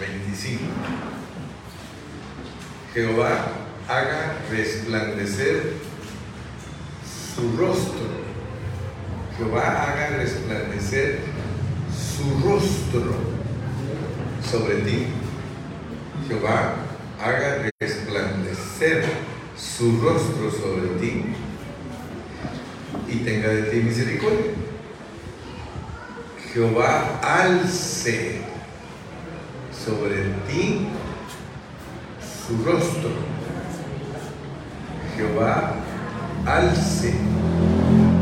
25. Jehová haga resplandecer su rostro. Jehová haga resplandecer su rostro sobre ti. Jehová haga resplandecer su rostro sobre ti y tenga de ti misericordia. Jehová alce sobre ti su rostro. Jehová alce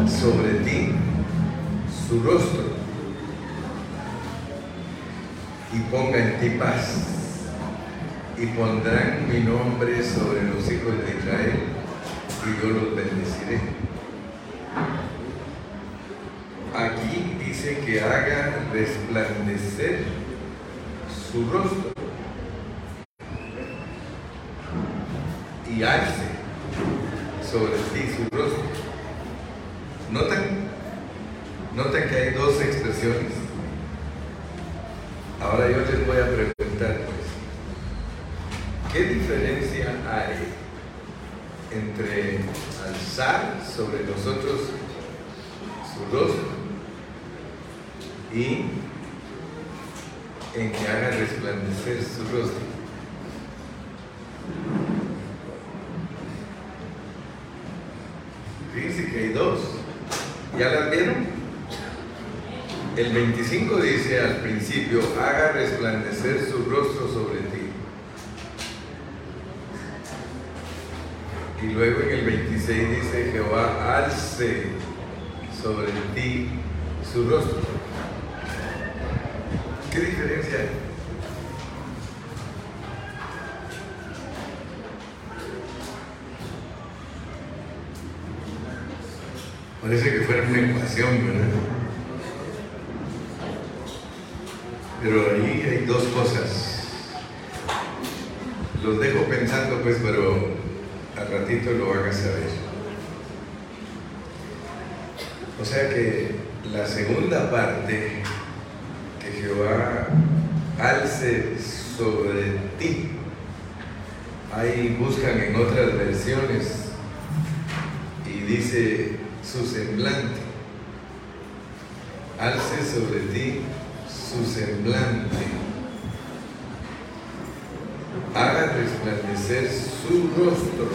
sobre ti su rostro y ponga en ti paz. Y pondrán mi nombre sobre los hijos de Israel y yo los bendeciré. Aquí dice que haga resplandecer su rostro y alce sobre ti su rostro. ¿Notan? ¿Notan que hay dos expresiones? Ahora yo les voy a preguntar, pues, ¿qué diferencia hay entre alzar sobre nosotros su rostro y en que haga resplandecer su rostro? Fíjense que hay dos. ¿Ya las vieron? El 25 dice al principio, haga resplandecer su rostro sobre ti. Y luego en el 26 dice, Jehová alce sobre ti su rostro. ¿Qué diferencia? Parece que fuera una ecuación, ¿verdad? Pero ahí hay dos cosas. Los dejo pensando, pues, pero al ratito lo van a saber. O sea que la segunda parte, Jehová alce sobre ti, ahí buscan en otras versiones y dice su semblante, alce sobre ti su semblante, haga resplandecer su rostro,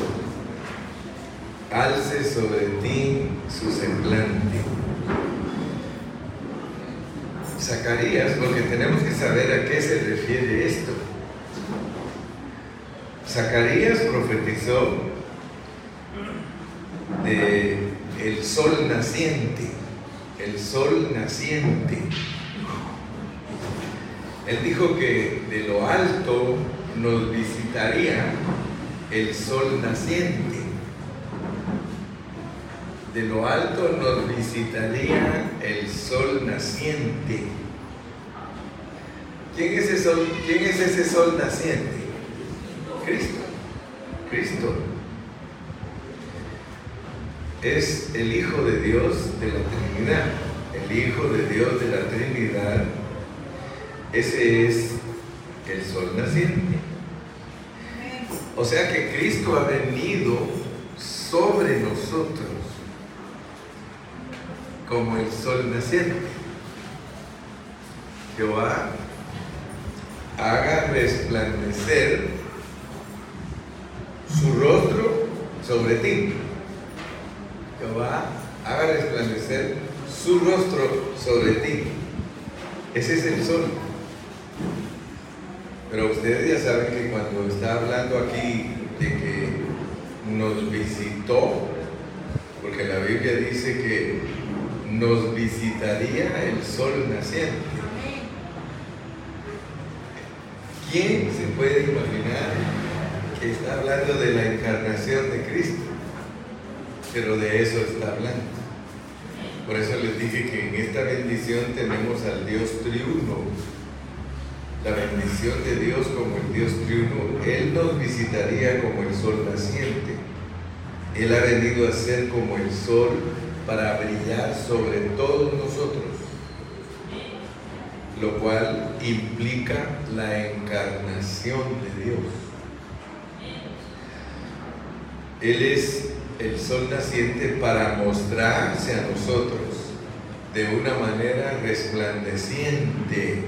alce sobre ti su semblante. Zacarías, porque tenemos que saber a qué se refiere esto. Zacarías profetizó de el sol naciente, el sol naciente. Él dijo que de lo alto nos visitaría el sol naciente. De lo alto nos visitaría el sol naciente. ¿Quién es, ese sol, ¿Quién es ese sol naciente? Cristo. Cristo. Es el Hijo de Dios de la Trinidad. El Hijo de Dios de la Trinidad. Ese es el sol naciente. O sea que Cristo ha venido sobre nosotros como el sol naciente. Jehová resplandecer su rostro sobre ti. Jehová haga resplandecer su rostro sobre ti. Ese es el sol. Pero ustedes ya saben que cuando está hablando aquí de que nos visitó, porque la Biblia dice que nos visitaría el sol naciente. ¿Quién se puede imaginar que está hablando de la encarnación de Cristo? Pero de eso está hablando. Por eso les dije que en esta bendición tenemos al Dios triuno. La bendición de Dios como el Dios triuno. Él nos visitaría como el sol naciente. Él ha venido a ser como el sol para brillar sobre todos nosotros. lo cual implica la encarnación de Dios. Él es el sol naciente para mostrarse a nosotros de una manera resplandeciente.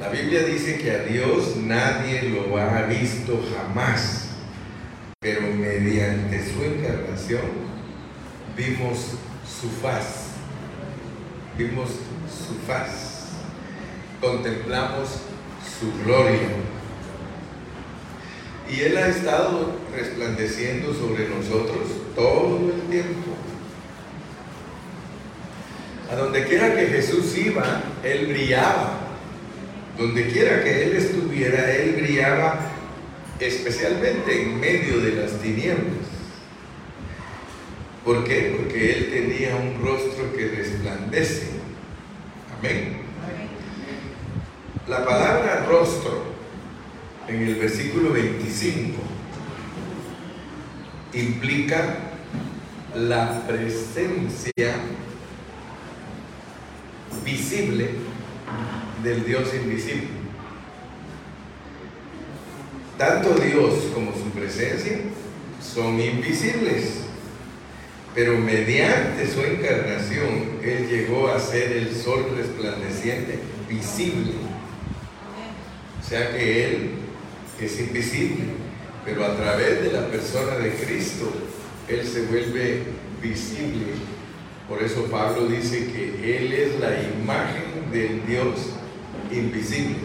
La Biblia dice que a Dios nadie lo ha visto jamás, pero mediante su encarnación vimos su faz, vimos su faz, contemplamos su gloria. Y Él ha estado resplandeciendo sobre nosotros todo el tiempo. A donde quiera que Jesús iba, Él brillaba. Donde quiera que Él estuviera, Él brillaba especialmente en medio de las tinieblas. ¿Por qué? Porque Él tenía un rostro que resplandece. Amén. La palabra rostro en el versículo 25 implica la presencia visible del Dios invisible. Tanto Dios como su presencia son invisibles, pero mediante su encarnación Él llegó a ser el sol resplandeciente visible. O sea que Él es invisible, pero a través de la persona de Cristo Él se vuelve visible por eso Pablo dice que Él es la imagen del Dios invisible.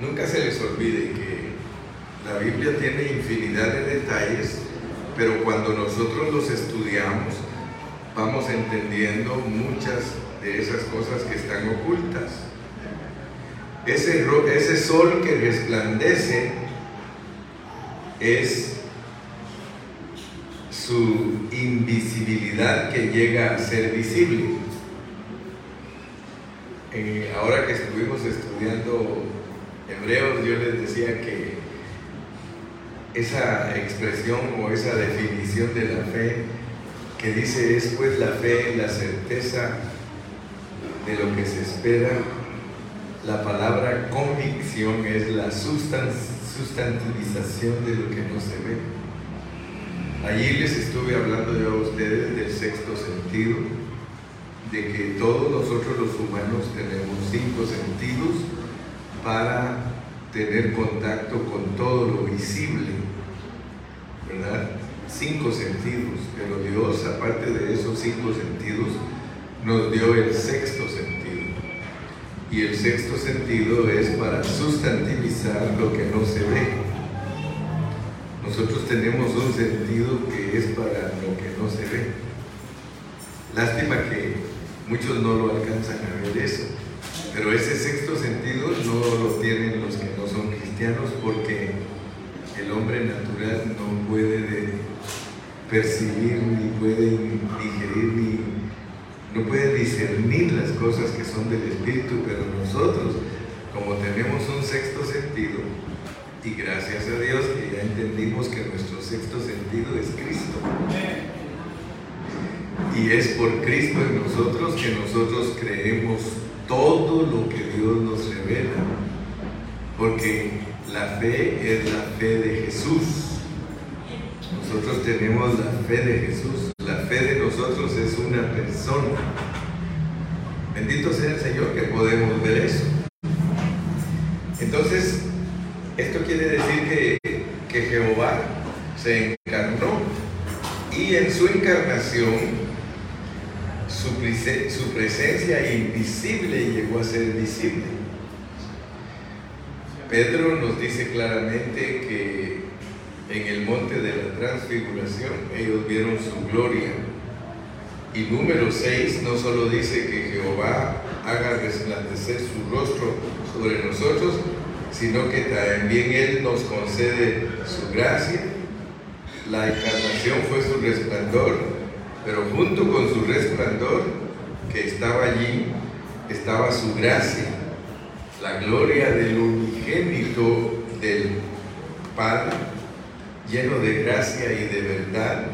Nunca se les olvide que la Biblia tiene infinidad de detalles, pero cuando nosotros los estudiamos, vamos entendiendo muchas de esas cosas que están ocultas. Ese, ese sol que resplandece es su invisibilidad que llega a ser visible. Eh, ahora que estuvimos estudiando Hebreos, yo les decía que esa expresión o esa definición de la fe que dice es pues la fe, la certeza de lo que se espera, la palabra convicción es la sustantivización de lo que no se ve. Allí les estuve hablando yo a ustedes del sexto sentido, de que todos nosotros los humanos tenemos cinco sentidos para tener contacto con todo lo visible, ¿verdad? Cinco sentidos, pero Dios, aparte de esos cinco sentidos, nos dio el sexto sentido. Y el sexto sentido es para sustantivizar lo que no se ve. Nosotros tenemos un sentido que es para lo que no se ve. Lástima que muchos no lo alcanzan a ver eso. Pero ese sexto sentido no lo tienen los que no son cristianos porque el hombre natural no puede percibir ni puede digerir ni no puede discernir las cosas que son del espíritu, pero nosotros, como tenemos un sexto sentido, y gracias a Dios que ya entendimos que nuestro sexto sentido es Cristo. Y es por Cristo en nosotros que nosotros creemos todo lo que Dios nos revela. Porque la fe es la fe de Jesús. Nosotros tenemos la fe de Jesús. De nosotros es una persona. Bendito sea el Señor que podemos ver eso. Entonces, esto quiere decir que, Jehová se encarnó y en su encarnación su presencia invisible llegó a ser visible. Pedro nos dice claramente que en el monte de la transfiguración ellos vieron su gloria. Y número 6 no solo dice que Jehová haga resplandecer su rostro sobre nosotros, sino que también Él nos concede su gracia. La encarnación fue su resplandor, pero junto con su resplandor que estaba allí, estaba su gracia, la gloria del unigénito del Padre, lleno de gracia y de verdad.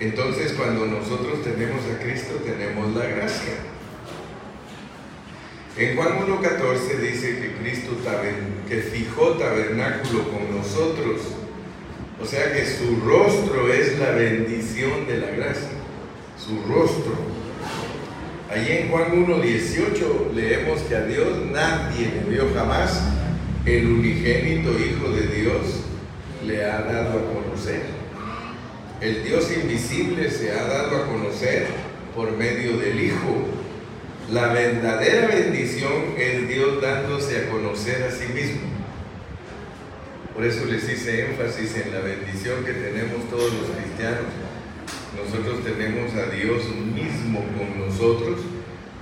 Entonces cuando nosotros tenemos a Cristo tenemos la gracia. En Juan 1.14 dice que Cristo fijó tabernáculo con nosotros. O sea que su rostro es la bendición de la gracia. Su rostro. Allí en Juan 1.18 leemos que a Dios nadie le vio jamás. El unigénito Hijo de Dios le ha dado a conocer. El Dios invisible se ha dado a conocer por medio del Hijo la verdadera bendición es Dios dándose a conocer a sí mismo. Por eso les hice énfasis en la bendición que tenemos todos los cristianos. Nosotros tenemos a Dios mismo con nosotros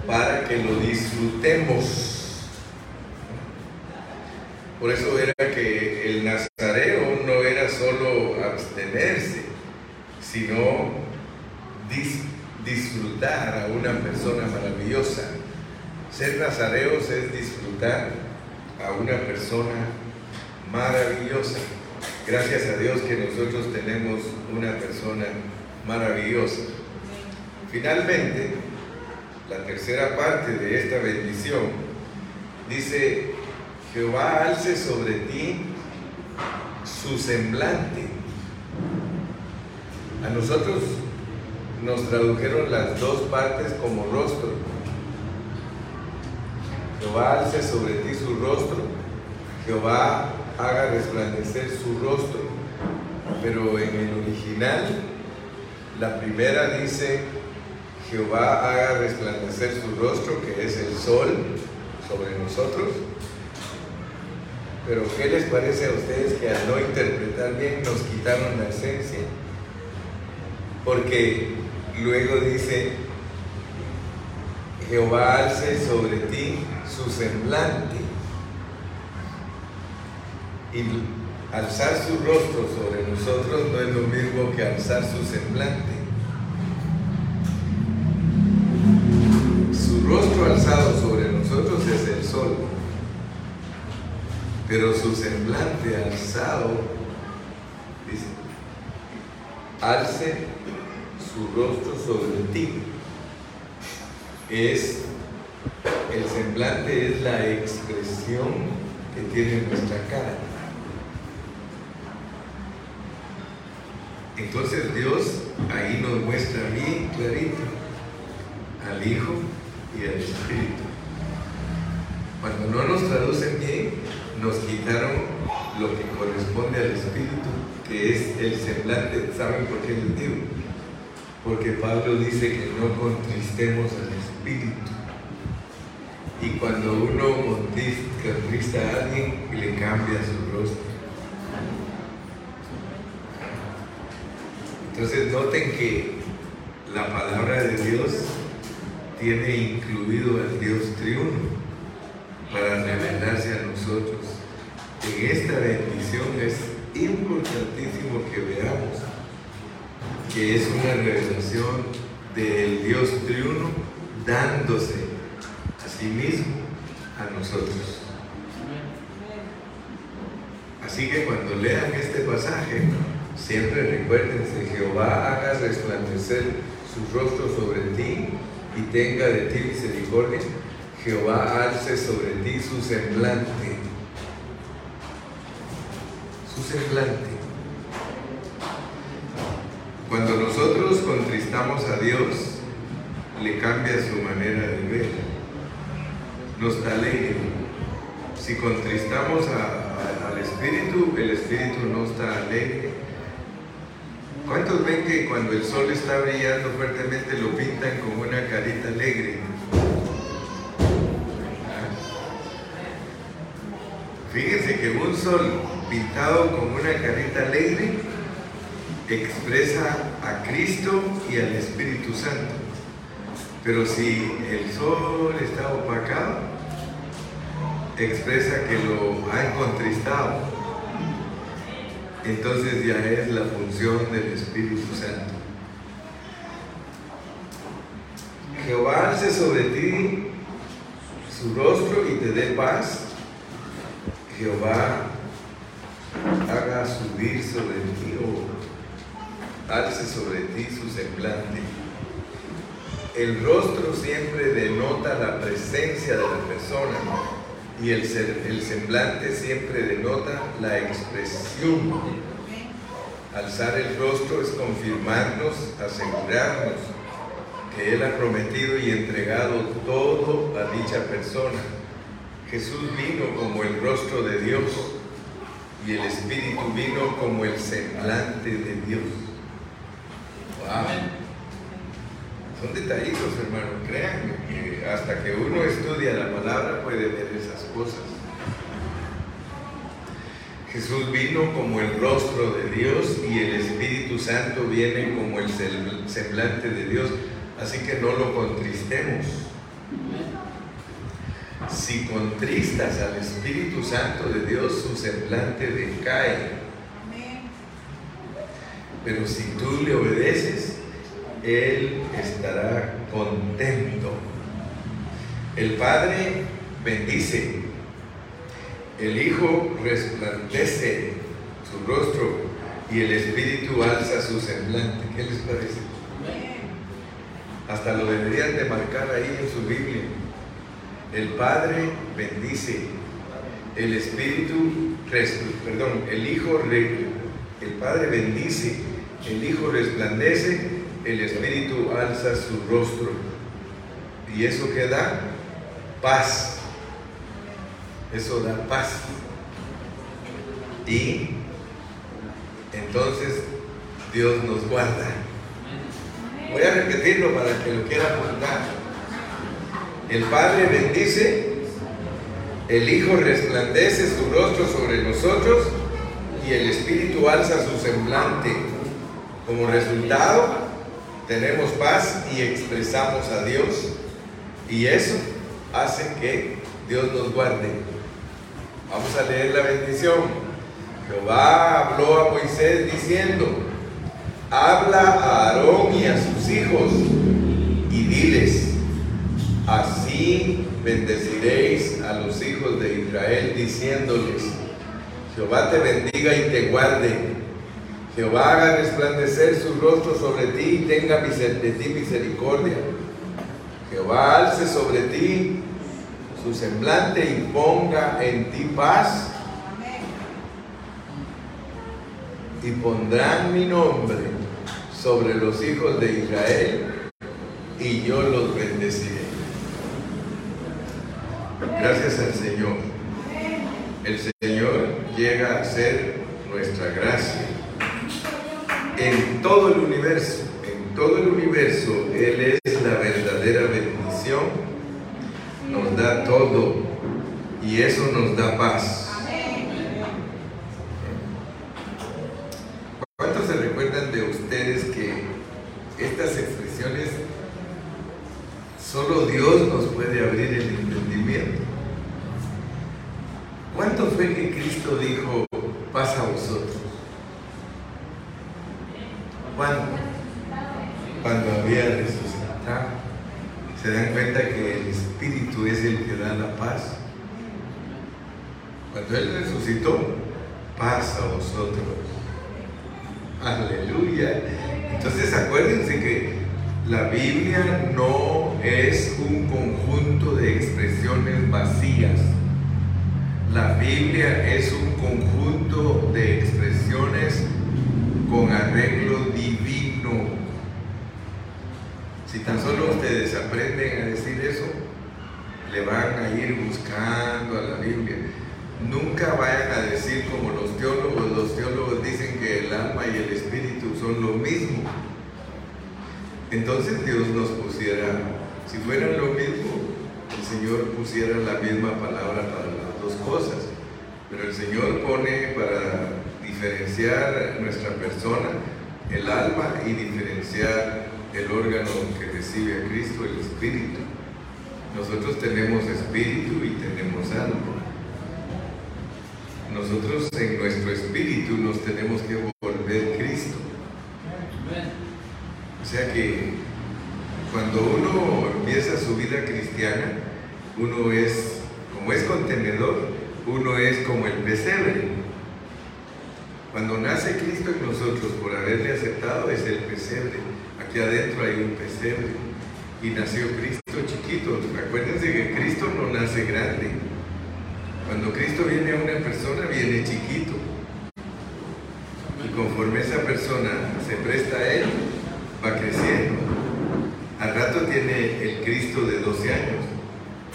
para que lo disfrutemos. Por eso era que el nazareo no era solo abstenerse, sino disfrutar a una persona maravillosa. Ser nazareos es disfrutar a una persona maravillosa. Gracias a Dios que nosotros tenemos una persona maravillosa. Finalmente, la tercera parte de esta bendición dice, Jehová alce sobre ti su semblante. A nosotros nos tradujeron las dos partes como rostro. Jehová alce sobre ti su rostro, Jehová haga resplandecer su rostro. Pero en el original, la primera dice, Jehová haga resplandecer su rostro, que es el sol, sobre nosotros. Pero ¿qué les parece a ustedes que al no interpretar bien nos quitaron la esencia? Porque Luego dice, Jehová alce sobre ti su semblante. Y alzar su rostro sobre nosotros no es lo mismo que alzar su semblante. Su rostro alzado sobre nosotros es el sol, pero su semblante alzado, alce su rostro sobre ti. Es el semblante es la expresión que tiene nuestra cara. Entonces Dios ahí nos muestra bien clarito al Hijo y al Espíritu. Cuando no nos traducen bien, nos quitaron lo que corresponde al Espíritu, que es el semblante. ¿Saben por qué les digo? porque Pablo dice que no contristemos al Espíritu. Y cuando uno contrista a alguien, le cambia su rostro. Entonces noten que la palabra de Dios tiene incluido al Dios triuno para revelarse a nosotros. En esta bendición es importantísimo que veamos que es una revelación del Dios triuno dándose a sí mismo a nosotros. Así que cuando lean este pasaje, siempre recuerden que Jehová haga resplandecer su rostro sobre ti y tenga de ti misericordia. Jehová alce sobre ti su semblante. Su semblante. Cuando nosotros contristamos a Dios, le cambia su manera de ver. Nos alegre. Si contristamos al Espíritu, el Espíritu no está alegre. ¿Cuántos ven que cuando el sol está brillando fuertemente lo pintan con una carita alegre? Fíjense que un sol pintado con una carita alegre expresa a Cristo y al Espíritu Santo. Pero si el sol está opacado, expresa que lo ha contristado. Entonces ya es la función del Espíritu Santo. Jehová alce sobre ti su rostro y te dé paz. Jehová haga subir sobre ti, oh alce sobre ti su semblante. El rostro siempre denota la presencia de la persona y el, el semblante siempre denota la expresión. Alzar el rostro es confirmarnos, asegurarnos que Él ha prometido y entregado todo a dicha persona. Jesús vino como el rostro de Dios y el Espíritu vino como el semblante de Dios. Wow. Son detallitos, hermano. Créanme que hasta que uno estudia la palabra puede ver esas cosas. Jesús vino como el rostro de Dios y el Espíritu Santo viene como el semblante de Dios. Así que no lo contristemos. Si contristas al Espíritu Santo de Dios, su semblante decae. Pero si tú le obedeces, él estará contento. El Padre bendice, el Hijo resplandece su rostro y el Espíritu alza su semblante. ¿Qué les parece? Hasta lo deberían de marcar ahí en su Biblia. El Padre bendice, el Espíritu, perdón, el Hijo, el Padre bendice, el Hijo resplandece el Espíritu alza su rostro. ¿Y eso que da? Paz. Eso da paz. Y entonces Dios nos guarda. Voy a repetirlo para que lo quiera apuntar. El Padre bendice, el Hijo resplandece su rostro sobre nosotros y el Espíritu alza su semblante. Como resultado, tenemos paz y expresamos a Dios. Y eso hace que Dios nos guarde. Vamos a leer la bendición. Jehová habló a Moisés diciendo, habla a Aarón y a sus hijos y diles, así bendeciréis a los hijos de Israel diciéndoles, Jehová te bendiga y te guarde. Jehová haga resplandecer su rostro sobre ti y tenga de ti misericordia. Jehová alce sobre ti su semblante y ponga en ti paz. Y pondrán mi nombre sobre los hijos de Israel y yo los bendeciré. Gracias al Señor. El Señor llega a ser nuestra gracia en todo el universo, en todo el universo, Él es la verdadera bendición, nos da todo y eso nos da paz. ¿Cuántos se recuerdan de ustedes que estas expresiones solo Dios nos puede abrir el entendimiento? ¿Cuánto fue que Cristo dijo, paz a vosotros? cuando, había resucitado, se dan cuenta que el Espíritu es el que da la paz. Cuando Él resucitó, paz a vosotros. Aleluya. Entonces acuérdense que la Biblia no es un conjunto de expresiones vacías. La Biblia es un conjunto de expresiones con arreglo divino. Si tan solo ustedes aprenden a decir eso, le van a ir buscando a la Biblia. Nunca vayan a decir como los teólogos, los teólogos dicen que el alma y el espíritu son lo mismo. Entonces Dios nos pusiera, si fueran lo mismo, el Señor pusiera la misma palabra para las dos cosas. Pero el Señor pone para diferenciar nuestra persona, el alma, y diferenciar el órgano que recibe a Cristo, el espíritu. Nosotros tenemos espíritu y tenemos alma. Nosotros en nuestro espíritu nos tenemos que volver Cristo. O sea que cuando uno empieza su vida cristiana, uno es, como es contenedor, uno es como el pesebre. Cuando nace Cristo en nosotros por haberle aceptado es el pesebre. Aquí adentro hay un pesebre. y nació Cristo chiquito. Acuérdense que Cristo no nace grande. Cuando Cristo viene a una persona, viene chiquito. Y conforme esa persona se presta a Él, va creciendo. Al rato tiene el Cristo de 12 años,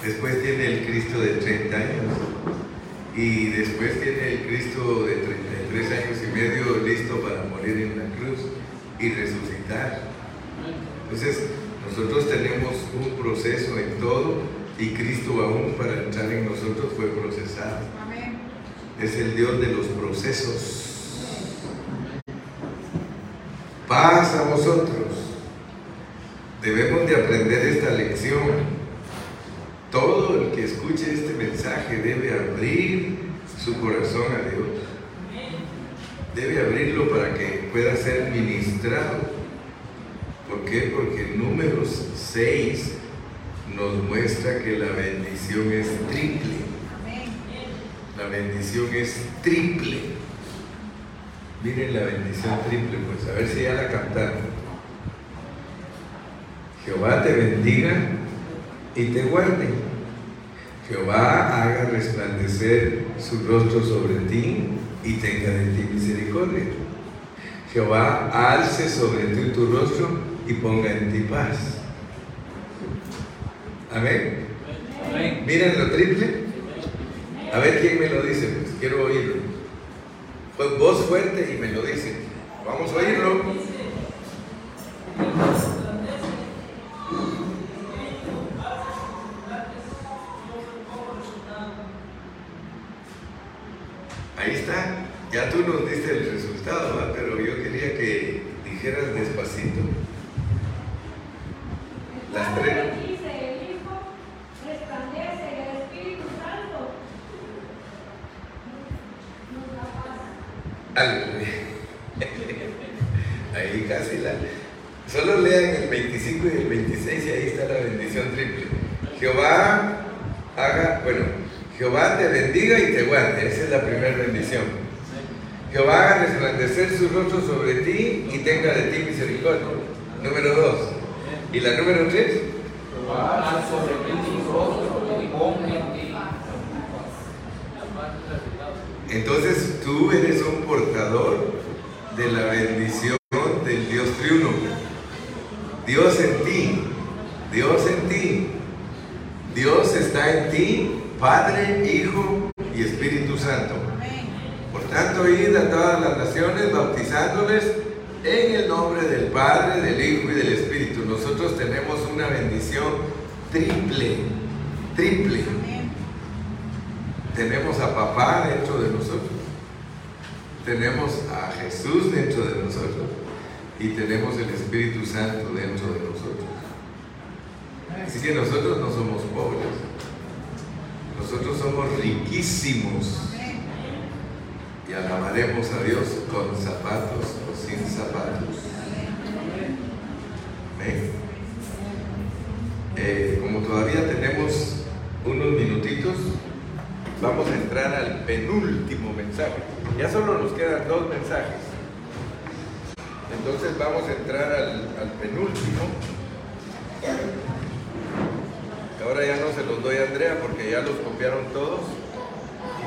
después tiene el Cristo de 30 años y después tiene el Cristo de 33 años y medio listo para morir en la cruz y resucitar. Entonces, nosotros tenemos un proceso en todo y Cristo aún para entrar en nosotros fue procesado. Es el Dios de los procesos. Paz a vosotros. Aprender esta lección. Todo el que escuche este mensaje debe abrir su corazón a Dios. Debe abrirlo para que pueda ser ministrado. ¿Por qué? Porque números 6 nos muestra que la bendición es triple. La bendición es triple. Miren la bendición triple, pues a ver si ya la cantaron. Jehová te bendiga y te guarde. Jehová haga resplandecer su rostro sobre ti y tenga de ti misericordia. Jehová alce sobre ti tu rostro y ponga en ti paz. Amén. Miren lo triple. A ver quién me lo dice, pues quiero oírlo. Pues voz fuerte y me lo dice. Vamos a oírlo. Ahí está. Ya tú nos diste el resultado, pero yo quería que dijeras despacito. Las tres. Ahí casi la. Solo lean el 25 y el 26 y ahí está la bendición triple. Jehová haga, bueno, Jehová te bendiga y te guarde. Esa es la primera bendición. Jehová haga resplandecer su rostro sobre ti y tenga de ti misericordia. Número dos. ¿Y la número tres? Jehová sobre ti su rostro y ponga en ti. Entonces tú eres un portador de la bendición del Dios triuno. Dios en ti, Dios en ti, Dios está en ti, Padre, Hijo y Espíritu Santo. Por tanto, id a todas las bautizándoles en el nombre del Padre, del Hijo y del Espíritu. Nosotros tenemos una bendición triple, triple. Tenemos a papá dentro de nosotros. Tenemos a Jesús dentro de nosotros. Y tenemos el Espíritu Santo dentro de nosotros. Así que nosotros no somos pobres. Nosotros somos riquísimos. Y alabaremos a Dios con zapatos o sin zapatos. Eh, como todavía tenemos unos minutitos, vamos a entrar al penúltimo mensaje. Ya solo nos quedan dos mensajes. Entonces vamos a entrar al, al penúltimo. Ahora ya no se los doy a Andrea porque ya los copiaron todos.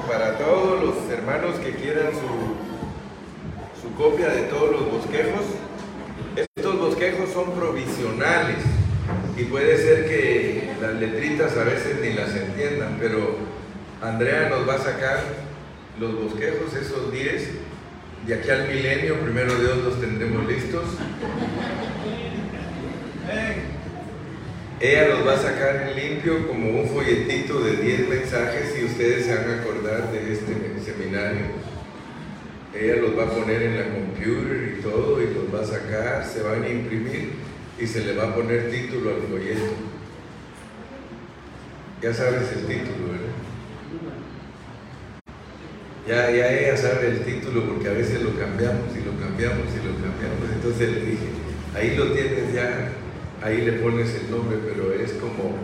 Para todos los hermanos que quieran su, su copia de todos los bosquejos, estos bosquejos son provisionales y puede ser que las letritas a veces ni las entiendan, pero Andrea nos va a sacar los bosquejos, esos 10, de aquí al milenio, primero Dios los tendremos listos. Ella los va a sacar en limpio como un folletito de 10 mensajes y ustedes se van a acordar de este seminario. Ella los va a poner en la computer y todo y los va a sacar, se van a imprimir y se le va a poner título al folleto. Ya sabes el título, ¿verdad? Ya, ya ella sabe el título porque a veces lo cambiamos y lo cambiamos y lo cambiamos. Entonces le dije, ahí lo tienes ya, ahí le pones el nombre, pero es como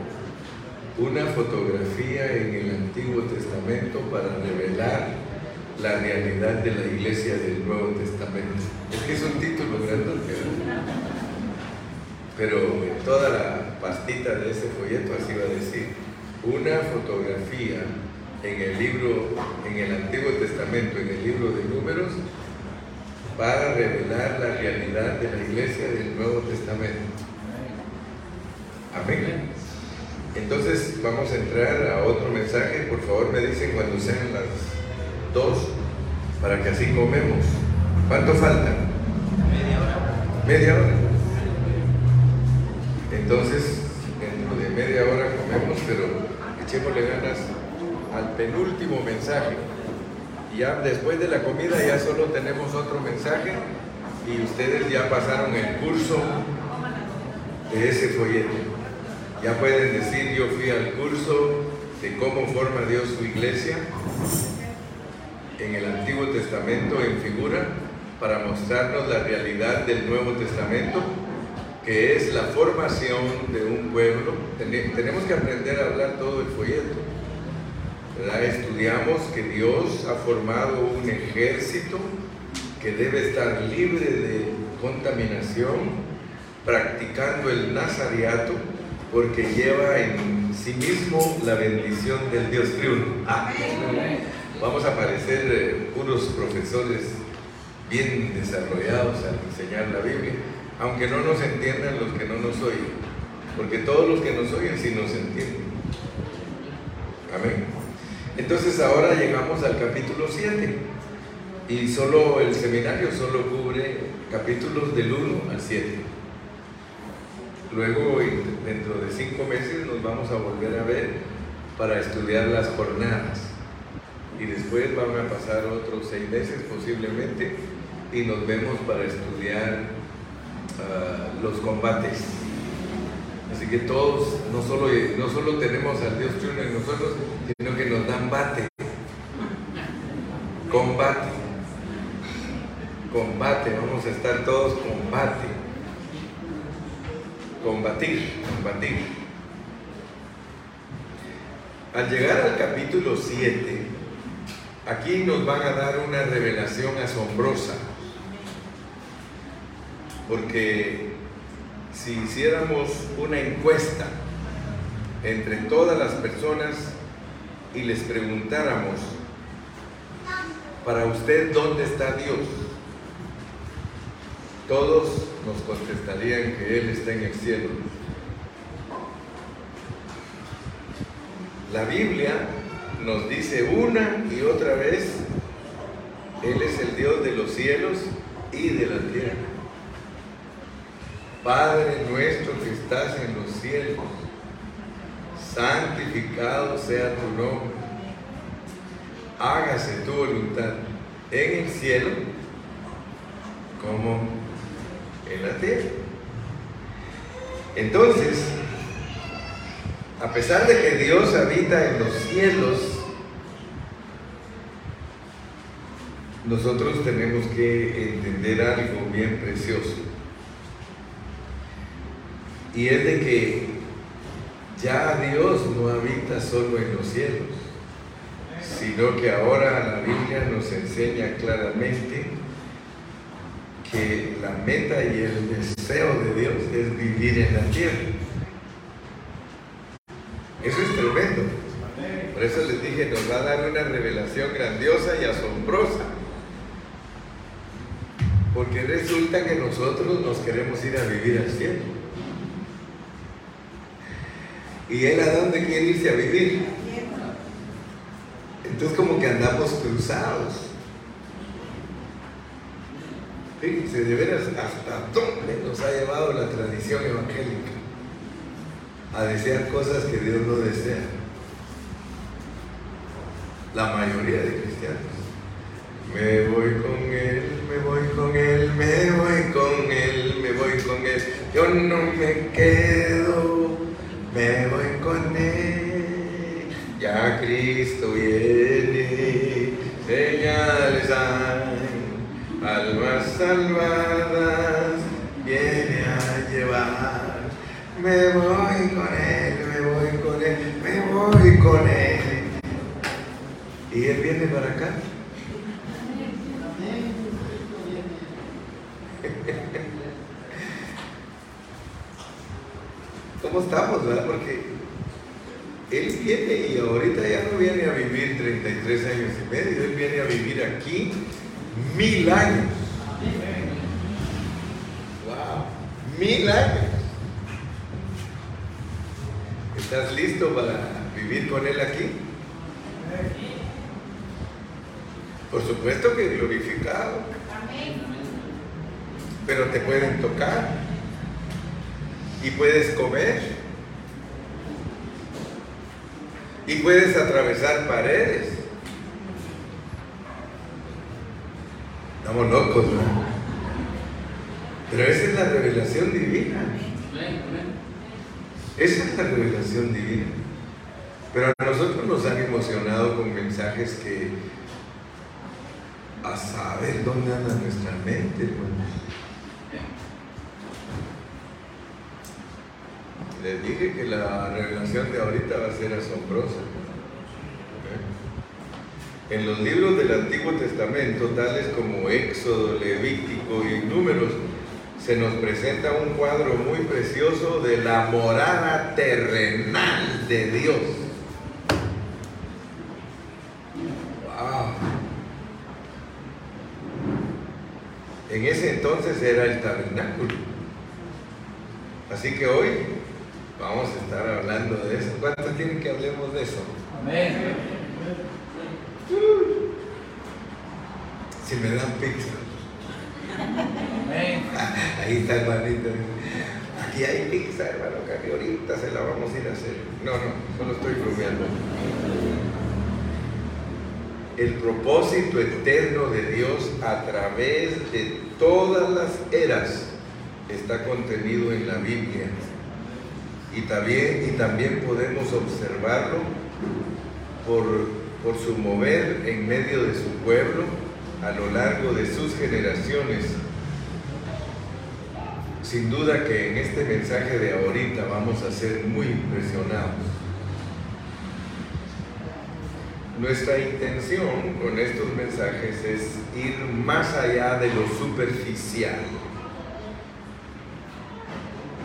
una fotografía en el Antiguo Testamento para revelar la realidad de la iglesia del Nuevo Testamento. Es que es un título grande. pero en toda la pastita de ese folleto así va a decir, una fotografía en el libro, en el Antiguo Testamento, en el libro de números, para revelar la realidad de la iglesia del Nuevo Testamento. Amén. Entonces vamos a entrar a otro mensaje. Por favor me dicen cuando sean las dos, para que así comemos. ¿Cuánto falta? Media hora. Media hora. Entonces, dentro de media hora comemos, pero echémosle ganas al penúltimo mensaje. Y ya después de la comida ya solo tenemos otro mensaje y ustedes ya pasaron el curso de ese folleto. Ya pueden decir, yo fui al curso de cómo forma Dios su iglesia en el Antiguo Testamento en figura para mostrarnos la realidad del Nuevo Testamento, que es la formación de un pueblo. Tenemos que aprender a hablar todo el folleto. Estudiamos que Dios ha formado un ejército que debe estar libre de contaminación, practicando el nazariato, porque lleva en sí mismo la bendición del Dios triuno. Vamos a parecer eh, unos profesores bien desarrollados al enseñar la Biblia, aunque no nos entiendan los que no nos oyen, porque todos los que nos oyen sí nos entienden. Amén. Entonces ahora llegamos al capítulo 7 y solo el seminario solo cubre capítulos del 1 al 7. Luego, dentro de cinco meses, nos vamos a volver a ver para estudiar las jornadas. Y después van a pasar otros seis meses posiblemente y nos vemos para estudiar ah, los combates. Así que todos, no solo, no solo tenemos al Dios Chuno en nosotros, sino que nos dan bate. Combate. Combate, vamos a estar todos combate. Combatir, combatir. Al llegar al capítulo 7, aquí nos van a dar una revelación asombrosa. Porque si hiciéramos una encuesta entre todas las personas y les preguntáramos, para usted, ¿dónde está Dios? Todos nos contestarían que Él está en el cielo. La Biblia nos dice una y otra vez, Él es el Dios de los cielos y de la tierra. Padre nuestro que estás en los cielos, santificado sea tu nombre, hágase tu voluntad en el cielo como en la tierra. Entonces, a pesar de que Dios habita en los cielos, nosotros tenemos que entender algo bien precioso. Y es de que ya Dios no habita solo en los cielos, sino que ahora la Biblia nos enseña claramente que la meta y el deseo de Dios es vivir en la tierra. Eso es tremendo. Por eso les dije, nos va a dar una revelación grandiosa y asombrosa. Porque resulta que nosotros nos queremos ir a vivir al cielo. ¿Y él a dónde quiere irse a vivir? Entonces como que andamos cruzados. De veras, hasta dónde nos ha llevado la tradición evangélica a desear cosas que Dios no desea. La mayoría de cristianos. Me voy con Él, me voy con Él, me voy con Él, me voy con Él. Yo no me quedo me voy con él, ya Cristo viene, señales almas salvadas, viene a llevar, me voy con él, me voy con él, me voy con él. Y él viene para acá. cómo estamos, ¿verdad? Porque Él viene y ahorita ya no viene a vivir 33 años y medio, Él viene a vivir aquí mil años. Wow, mil años. ¿Estás listo para vivir con Él aquí? Por supuesto que glorificado. Pero te pueden tocar y puedes comer y puedes atravesar paredes. Estamos locos, ¿no? Pero esa es la revelación divina. Esa es la revelación divina. Pero a nosotros nos han emocionado con mensajes que a saber dónde anda nuestra mente, Les dije que la revelación de ahorita va a ser asombrosa. En los libros del Antiguo Testamento, tales como Éxodo, Levítico y Números, se nos presenta un cuadro muy precioso de la morada terrenal de Dios. Wow. En ese entonces era el tabernáculo. Así que hoy vamos a estar hablando de eso. ¿Cuántos quieren que hablemos de eso? Amén. Si me dan pizza. Ahí está hermanito. Aquí hay pizza, hermano, que ahorita se la vamos a ir a hacer. No, no, solo estoy bromeando. El propósito eterno de Dios a través de todas las eras está contenido en la Biblia. Y también, y también podemos observarlo por, por su mover en medio de su pueblo a lo largo de sus generaciones. Sin duda que en este mensaje de ahorita vamos a ser muy impresionados. Nuestra intención con estos mensajes es ir más allá de lo superficial,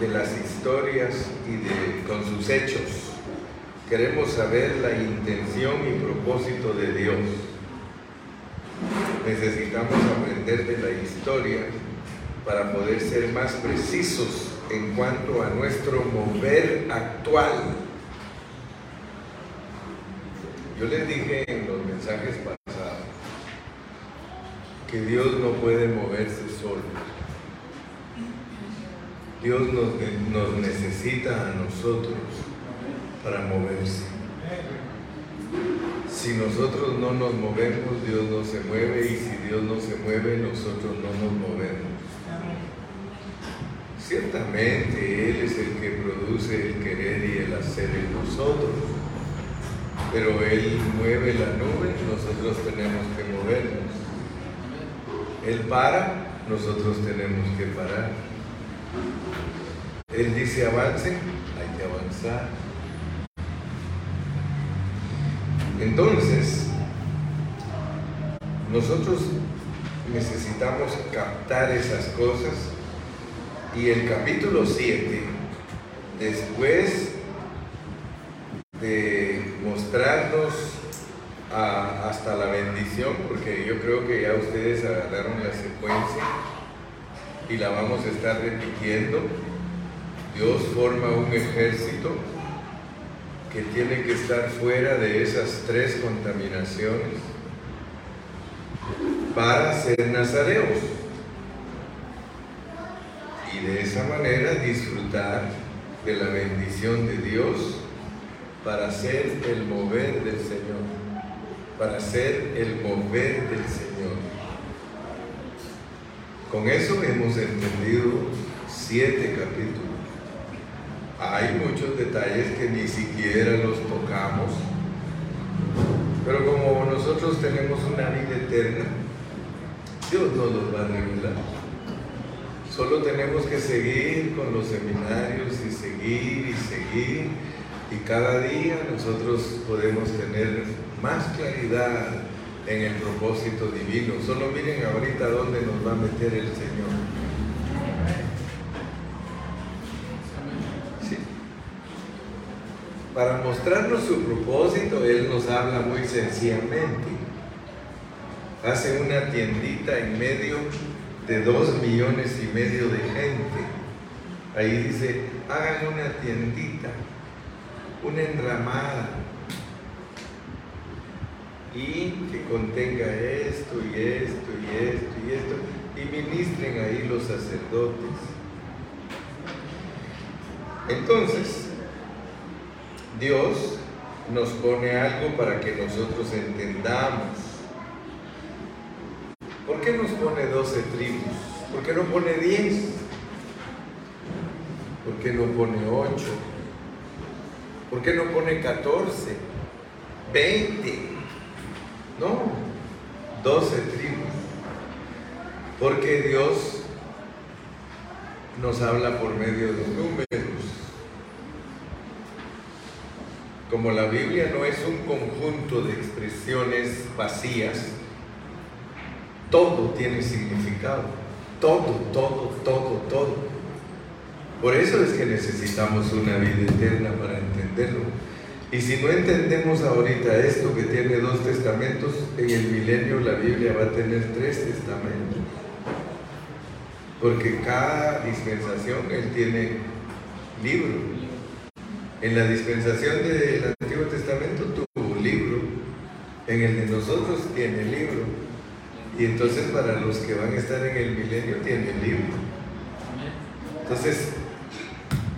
de las historias y de, con sus hechos. Queremos saber la intención y propósito de Dios necesitamos aprender de la historia para poder ser más precisos en cuanto a nuestro mover actual. Yo les dije en los mensajes pasados que Dios no puede moverse solo. Dios nos, nos necesita a nosotros para moverse. Si nosotros no nos movemos, Dios no se mueve y si Dios no se mueve, nosotros no nos movemos. Ciertamente Él es el que produce el querer y el hacer en nosotros, pero Él mueve la nube, nosotros tenemos que movernos. Él para, nosotros tenemos que parar. Él dice avancen, hay que avanzar. Entonces, nosotros necesitamos captar esas cosas y el capítulo 7, después de mostrarnos hasta la bendición, porque yo creo que ya ustedes agarraron la secuencia y la vamos a estar repitiendo, Dios forma un ejército que tiene que estar fuera de esas tres contaminaciones para ser nazareos y de esa manera disfrutar de la bendición de Dios para ser el mover del Señor, para ser el mover del Señor. Con eso hemos entendido siete capítulos. Hay muchos detalles que ni siquiera los tocamos, pero como nosotros tenemos una vida eterna, Dios nos los va a revelar. Solo tenemos que seguir con los seminarios y seguir y seguir y cada día nosotros podemos tener más claridad en el propósito divino. Solo miren ahorita dónde nos va a meter el Señor. Para mostrarnos su propósito, Él nos habla muy sencillamente. Hace una tiendita en medio de dos millones y medio de gente. Ahí dice, hagan una tiendita, una enramada, y que contenga esto y esto y esto y esto, y ministren ahí los sacerdotes. Entonces, Dios nos pone algo para que nosotros entendamos. ¿Por qué nos pone 12 tribus? ¿Por qué no pone 10? ¿Por qué no pone 8? ¿Por qué no pone 14? 20? No, 12 tribus. Porque Dios nos habla por medio de números. Como la Biblia no es un conjunto de expresiones vacías, todo tiene significado. Todo, todo, todo, todo. Por eso es que necesitamos una vida eterna para entenderlo. Y si no entendemos ahorita esto que tiene dos testamentos, en el milenio la Biblia va a tener tres testamentos. Porque cada dispensación Él tiene libro. En la dispensación del Antiguo Testamento tuvo un libro, en el de nosotros tiene libro. Y entonces para los que van a estar en el milenio tiene libro. Entonces,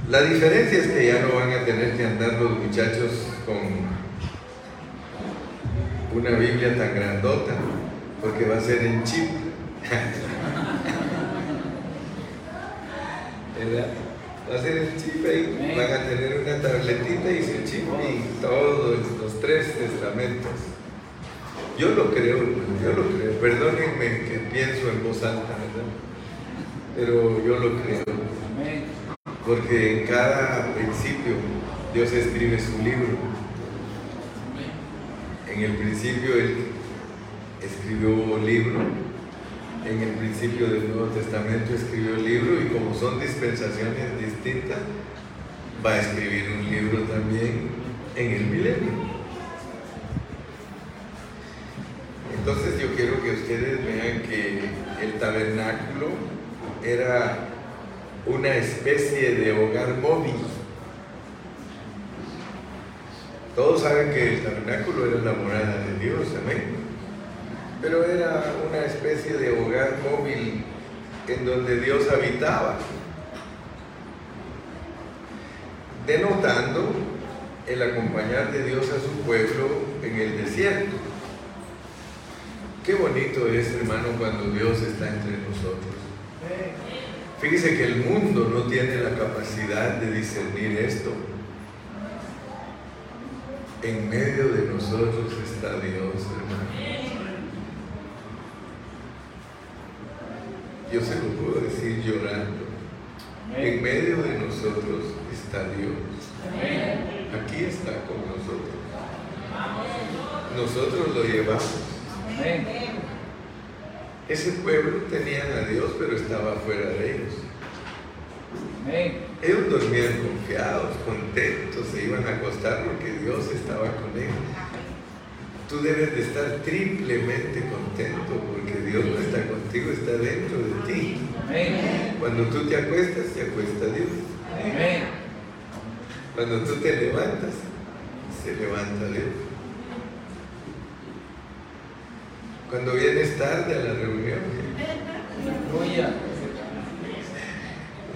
la diferencia es que ya no van a tener que andar los muchachos con una Biblia tan grandota, porque va a ser en chip. Va a ser el chip ahí, van a tener una tabletita y su chip y todos los tres testamentos. Yo lo creo, yo lo creo. Perdónenme que pienso en voz alta, ¿verdad? Pero yo lo creo. Porque en cada principio Dios escribe su libro. En el principio Él escribió un libro. En el principio del Nuevo Testamento escribió el libro y como son dispensaciones distintas, va a escribir un libro también en el milenio. Entonces yo quiero que ustedes vean que el tabernáculo era una especie de hogar móvil. Todos saben que el tabernáculo era la morada de Dios, amén. Pero era una especie de hogar móvil en donde Dios habitaba, denotando el acompañar de Dios a su pueblo en el desierto. Qué bonito es, hermano, cuando Dios está entre nosotros. Fíjese que el mundo no tiene la capacidad de discernir esto. En medio de nosotros está Dios, hermano. Yo se lo puedo decir llorando. En medio de nosotros está Dios. Aquí está con nosotros. Nosotros lo llevamos. Ese pueblo tenía a Dios, pero estaba fuera de ellos. Ellos dormían confiados, contentos, se iban a acostar porque Dios estaba con ellos. Tú debes de estar triplemente contento porque Dios no está contigo, está dentro de ti. Cuando tú te acuestas, te acuesta Dios. Cuando tú te levantas, se levanta Dios. Cuando vienes tarde a la reunión,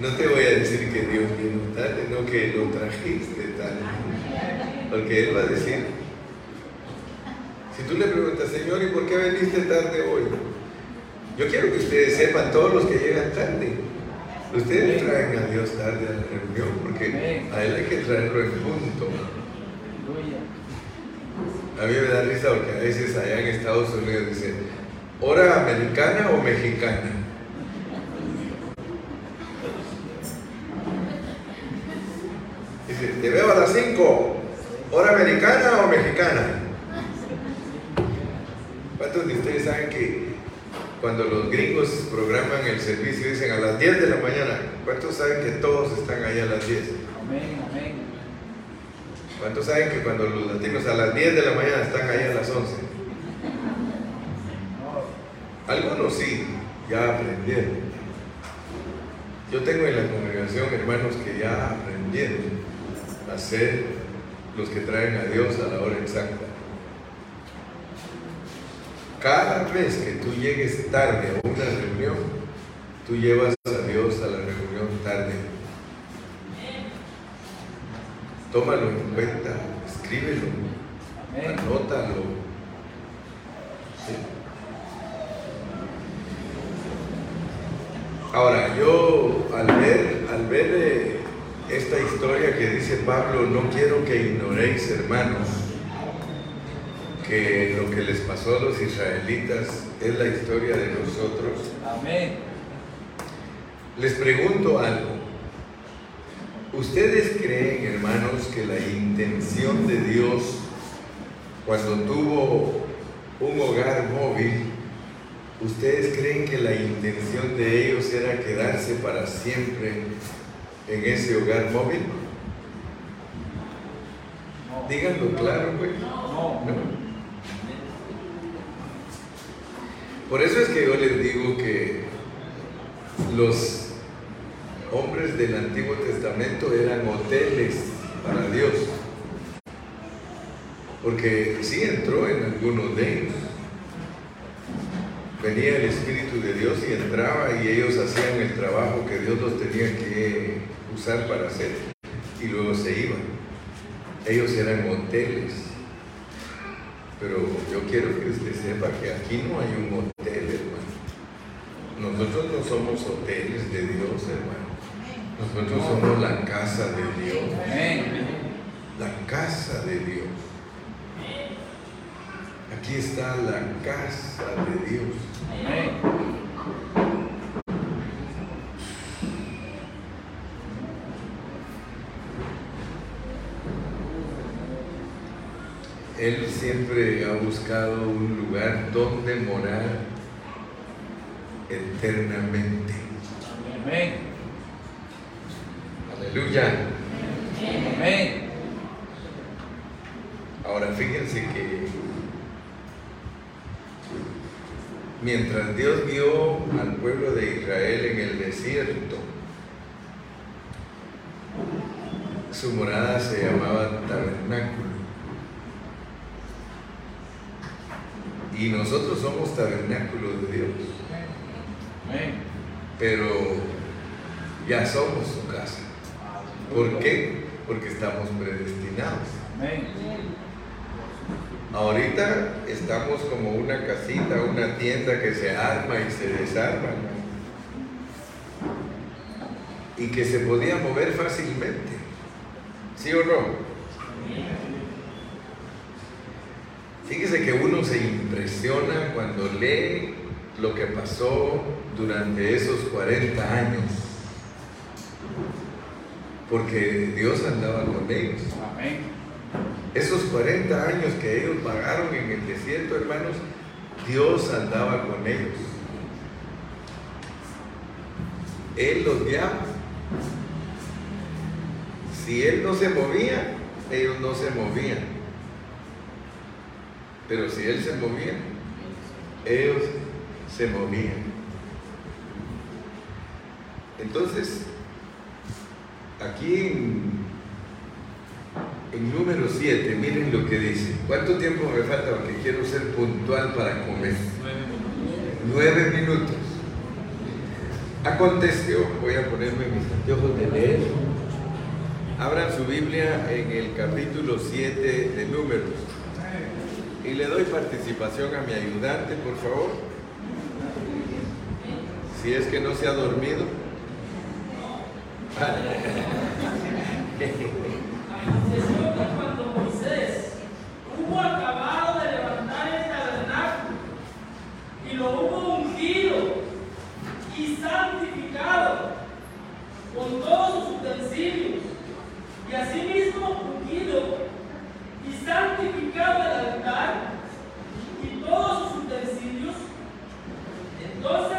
no te voy a decir que Dios vino tarde, no que lo trajiste tarde. Porque Él va a decir, si tú le preguntas, Señor, ¿y por qué veniste tarde hoy? Yo quiero que ustedes sepan, todos los que llegan tarde, ustedes traen a Dios tarde a la reunión, porque a Él hay que traerlo en punto. A mí me da risa porque a veces allá en Estados Unidos dicen, ¿hora americana o mexicana? Dice, te veo a las 5, ¿hora americana o mexicana? ¿Cuántos de ustedes saben que cuando los gringos programan el servicio dicen a las 10 de la mañana? ¿Cuántos saben que todos están ahí a las 10? Amén, amén. ¿Cuántos saben que cuando los latinos a las 10 de la mañana están ahí a las 11? Algunos sí, ya aprendieron. Yo tengo en la congregación hermanos que ya aprendieron a ser los que traen a Dios a la hora exacta. Cada vez que tú llegues tarde a una reunión, tú llevas a Dios a la reunión tarde. Tómalo en cuenta, escríbelo, anótalo. Ahora, yo al ver, al ver eh, esta historia que dice Pablo, no quiero que ignoréis, hermanos, que lo que les pasó a los israelitas es la historia de nosotros. Amén. Les pregunto algo. ¿Ustedes creen, hermanos, que la intención de Dios cuando tuvo un hogar móvil, ustedes creen que la intención de ellos era quedarse para siempre en ese hogar móvil? Díganlo claro, güey. ¿No? Por eso es que yo les digo que los hombres del Antiguo Testamento eran hoteles para Dios. Porque sí entró en algunos de ellos. Venía el Espíritu de Dios y entraba y ellos hacían el trabajo que Dios los tenía que usar para hacer. Y luego se iban. Ellos eran hoteles. Pero yo quiero que usted sepa que aquí no hay un hotel nosotros no somos hoteles de Dios, hermano. Nosotros somos la casa de Dios. La casa de Dios. Aquí está la casa de Dios. Él siempre ha buscado un lugar donde morar eternamente. Amén. Aleluya. Amén. Ahora fíjense que mientras Dios vio al pueblo de Israel en el desierto, su morada se llamaba tabernáculo. Y nosotros somos tabernáculo de Dios. Pero ya somos su casa. ¿Por qué? Porque estamos predestinados. Ahorita estamos como una casita, una tienda que se arma y se desarma. Y que se podía mover fácilmente. ¿Sí o no? Fíjese que uno se impresiona cuando lee lo que pasó durante esos 40 años. Porque Dios andaba con ellos. Esos 40 años que ellos pagaron en el desierto, hermanos, Dios andaba con ellos. Él los guiaba. Si Él no se movía, ellos no se movían. Pero si Él se movía, ellos se movían. Entonces, aquí en, número 7, miren lo que dice. ¿Cuánto tiempo me falta? Porque quiero ser puntual para comer. Nueve minutos. Aconteció, voy a ponerme mis anteojos de leer. Abran su Biblia en el capítulo 7 de Números. Y le doy participación a mi ayudante, por favor si es que no se ha dormido. cuando Moisés hubo acabado de levantar el tabernáculo y lo hubo ungido y santificado con todos sus utensilios y asimismo ungido y santificado el altar y todos sus utensilios entonces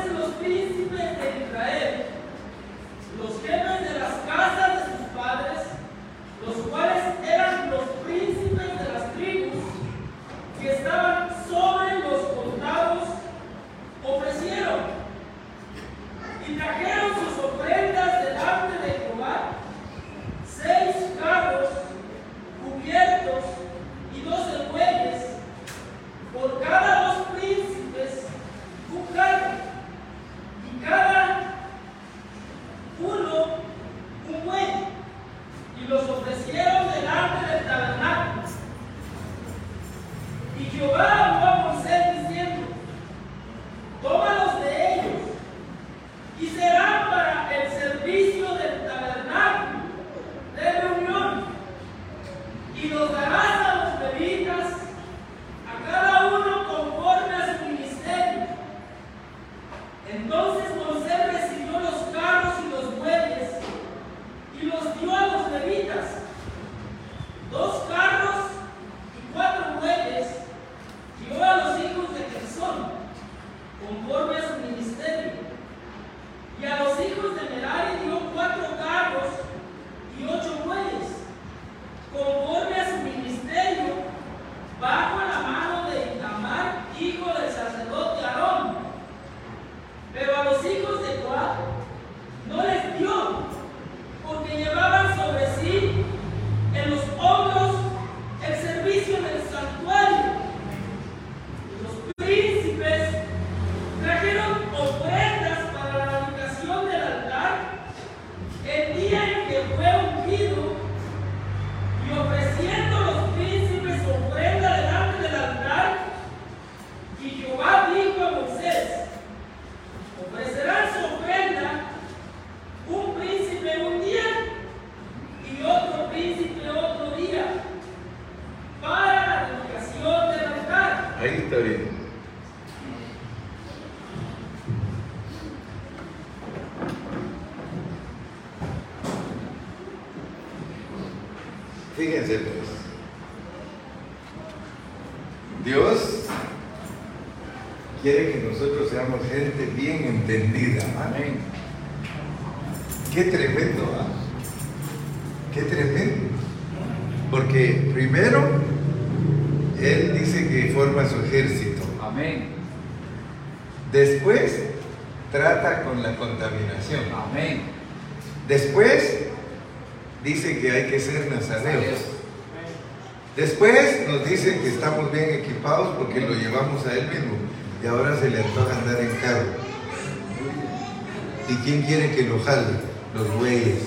quién quiere que lo jale? Los güeyes.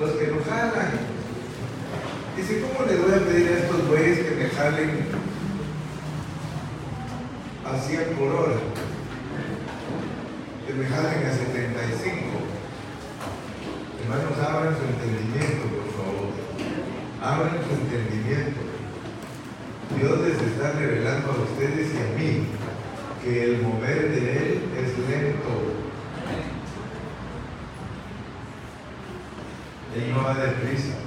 los que no jalan. Dice, ¿cómo le voy a pedir a estos güeyes que me jalen a 100 por hora? Que me jalen a 75. Hermanos, abran su entendimiento, por favor. Abran su entendimiento. Dios les está revelando a ustedes y a mí que el mover de Él es lento, de prisa.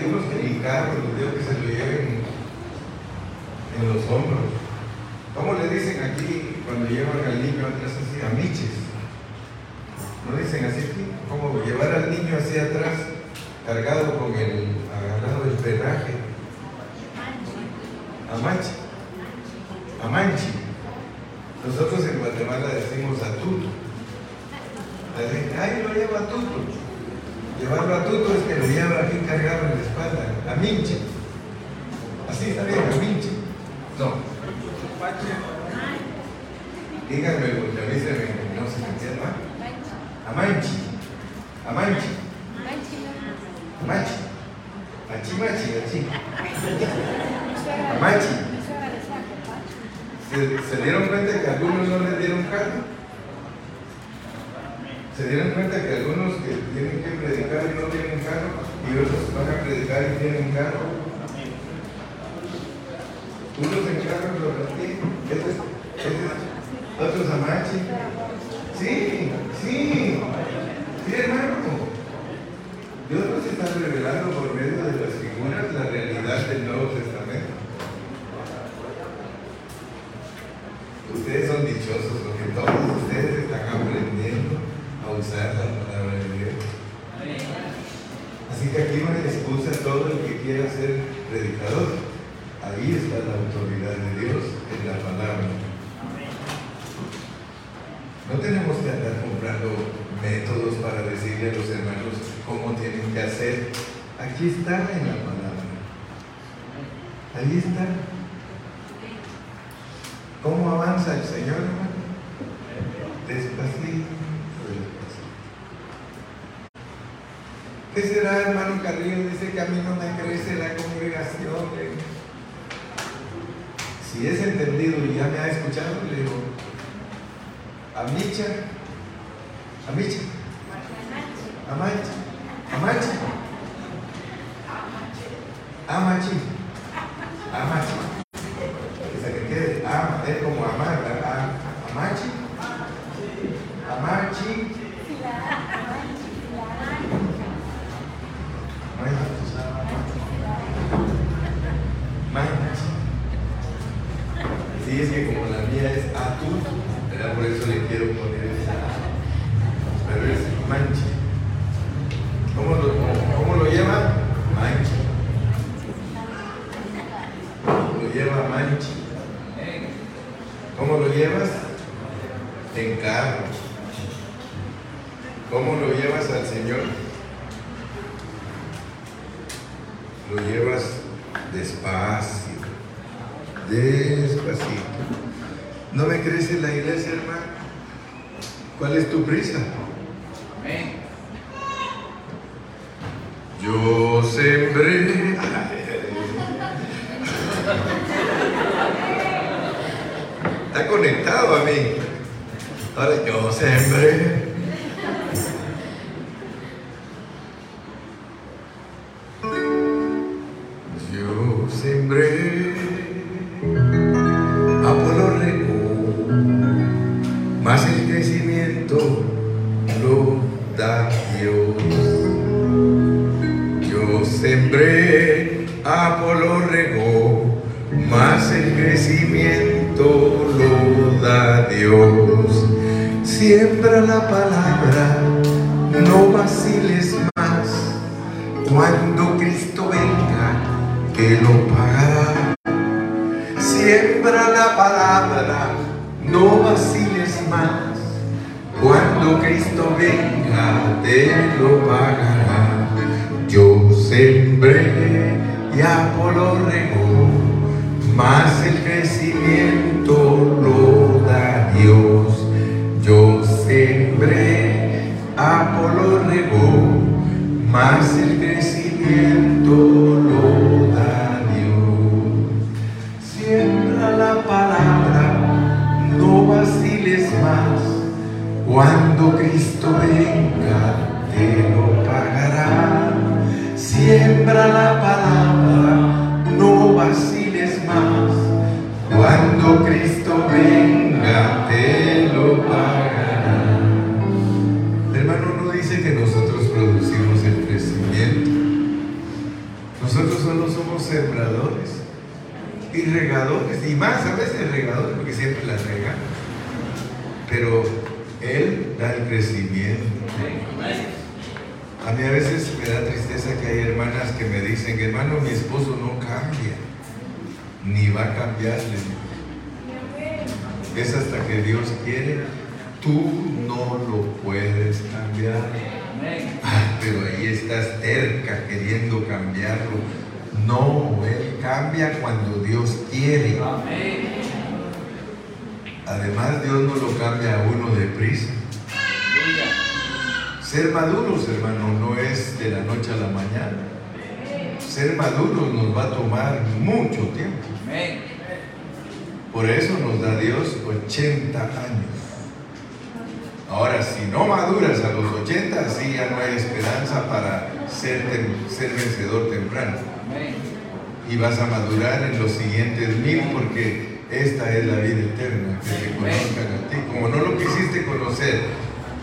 pedimos que el carro, les digo que se lo lleven en los hombros. ¿Cómo le dicen aquí cuando llevan al niño antes así? A miches. ¿Qué será, hermano Carrillo? Dice que a mí no me crece la congregación. eh. Si es entendido y ya me ha escuchado, le digo, a Micha, a Micha, a Cuando Cristo venga, que lo pagará. Siembra la palabra, no vaciles más. Cuando Cristo venga, te lo pagará. Yo sembré y Apolo regó, mas el crecimiento lo da Dios. Yo sembré, Apolo regó, mas el crecimiento lo da Dios. Siembra la palabra, no vaciles más. Cuando Cristo venga, te lo pagará. Siembra la palabra, no vaciles más. Cuando Cristo venga, te lo pagará. Nosotros solo somos sembradores y regadores, y más a veces regadores, porque siempre la rega. Pero Él da el crecimiento. A mí a veces me da tristeza que hay hermanas que me dicen, hermano, mi esposo no cambia, ni va a cambiarle. Es hasta que Dios quiere, tú no lo puedes cambiar. Ah, pero ahí estás terca queriendo cambiarlo. No, Él cambia cuando Dios quiere. Además, Dios no lo cambia a uno deprisa. Ser maduros, hermano, no es de la noche a la mañana. Ser maduros nos va a tomar mucho tiempo. Por eso nos da Dios 80 años. Ahora, si no maduras a los 80, sí ya no hay esperanza para ser, ser vencedor temprano. Y vas a madurar en los siguientes mil porque esta es la vida eterna, que te conozcan a ti. Como no lo quisiste conocer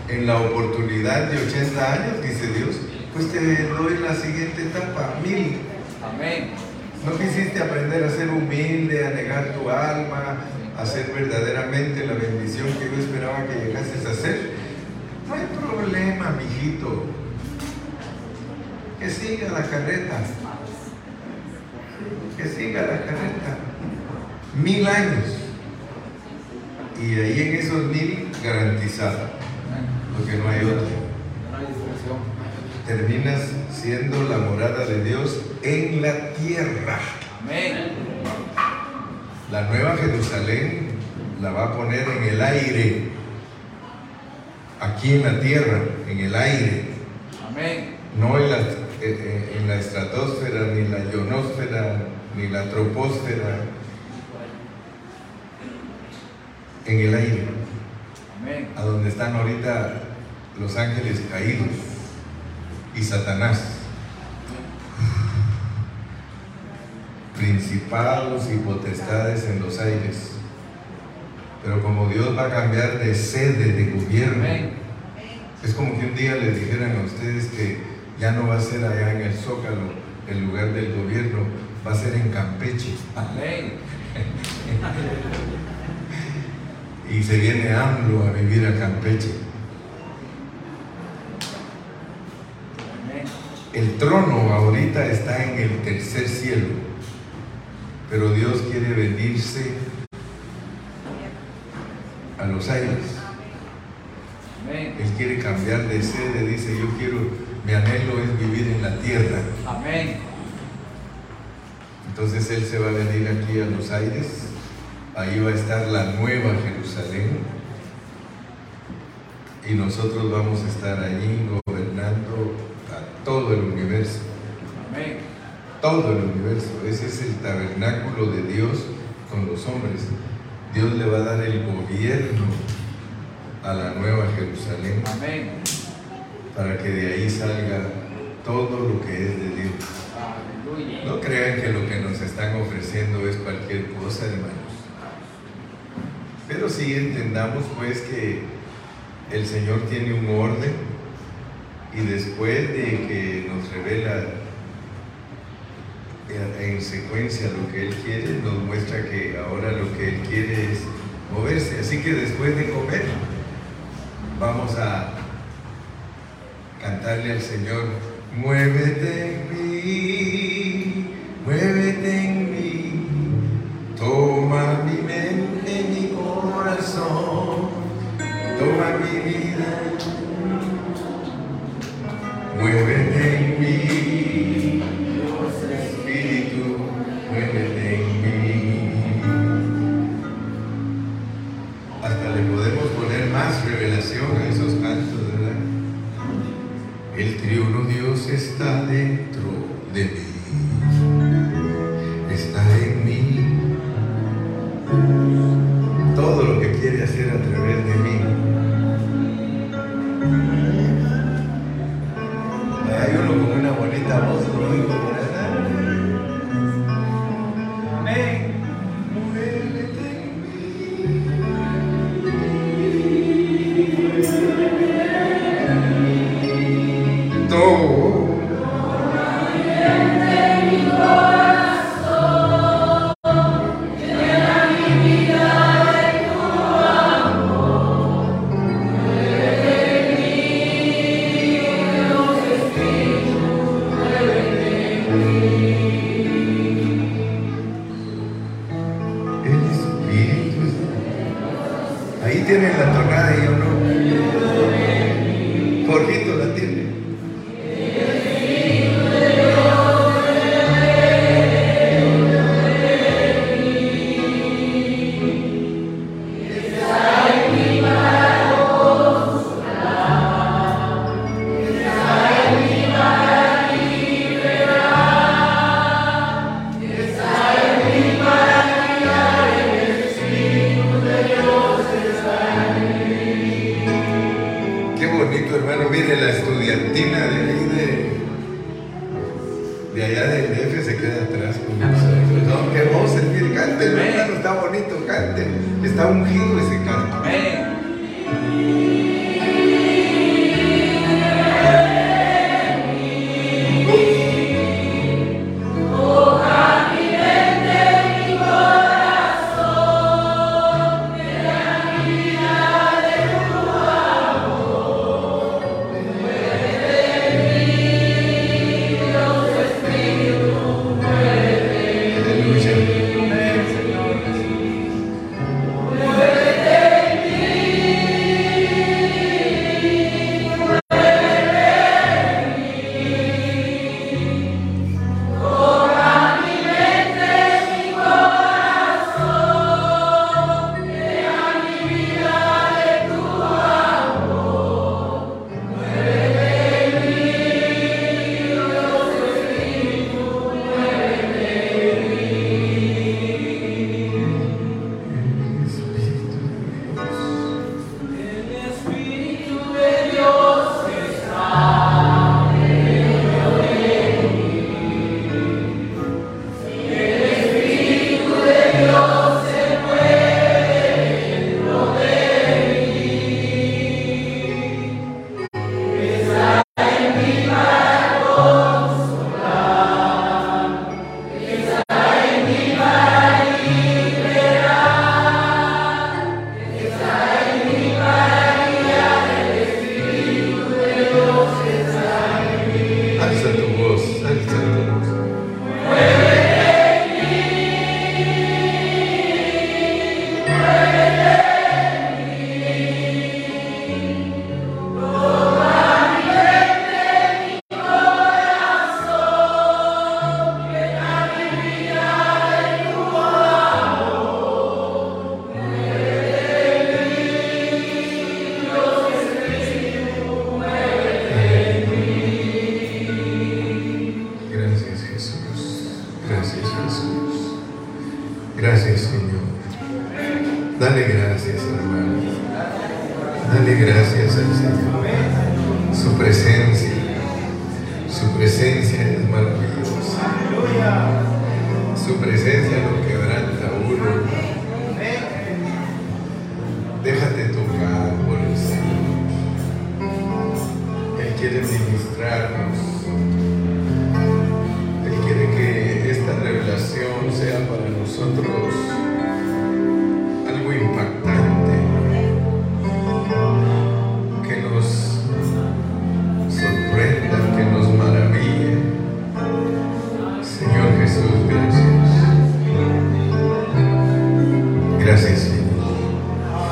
en la oportunidad de 80 años, dice Dios, pues te doy la siguiente etapa, mil. Amén. No quisiste aprender a ser humilde, a negar tu alma, a ser verdaderamente la bendición que yo esperaba que llegases a ser. No hay problema, mijito. Que siga la carreta. Que siga la carreta. Mil años. Y ahí en esos mil garantizado. Porque no hay otro. Terminas siendo la morada de Dios en la tierra. Amén. La nueva Jerusalén la va a poner en el aire. Aquí en la tierra, en el aire. Amén. No en la, eh, eh, en la estratosfera, ni la ionosfera, ni la troposfera. En el aire. Amén. a donde están ahorita los ángeles caídos y Satanás. Principados y potestades en los aires. Pero como Dios va a cambiar de sede de gobierno, es como que un día les dijeran a ustedes que ya no va a ser allá en el Zócalo el lugar del gobierno, va a ser en Campeche. Amén. Y se viene AMLO a vivir a Campeche. El trono ahorita está en el tercer cielo, pero Dios quiere venirse a los aires. Él quiere cambiar de sede, dice, yo quiero, mi anhelo es vivir en la tierra. Amén. Entonces Él se va a venir aquí a los aires, ahí va a estar la nueva Jerusalén y nosotros vamos a estar allí gobernando a todo el universo. Todo el universo. Ese es el tabernáculo de Dios con los hombres. Dios le va a dar el gobierno a la nueva Jerusalén Amén. para que de ahí salga todo lo que es de Dios. No crean que lo que nos están ofreciendo es cualquier cosa, hermanos. Pero sí entendamos pues que el Señor tiene un orden y después de que nos revela en secuencia lo que Él quiere, nos muestra que ahora lo que Él quiere es moverse. Así que después de comer, vamos a cantarle al Señor, muévete en mí, muévete en mí,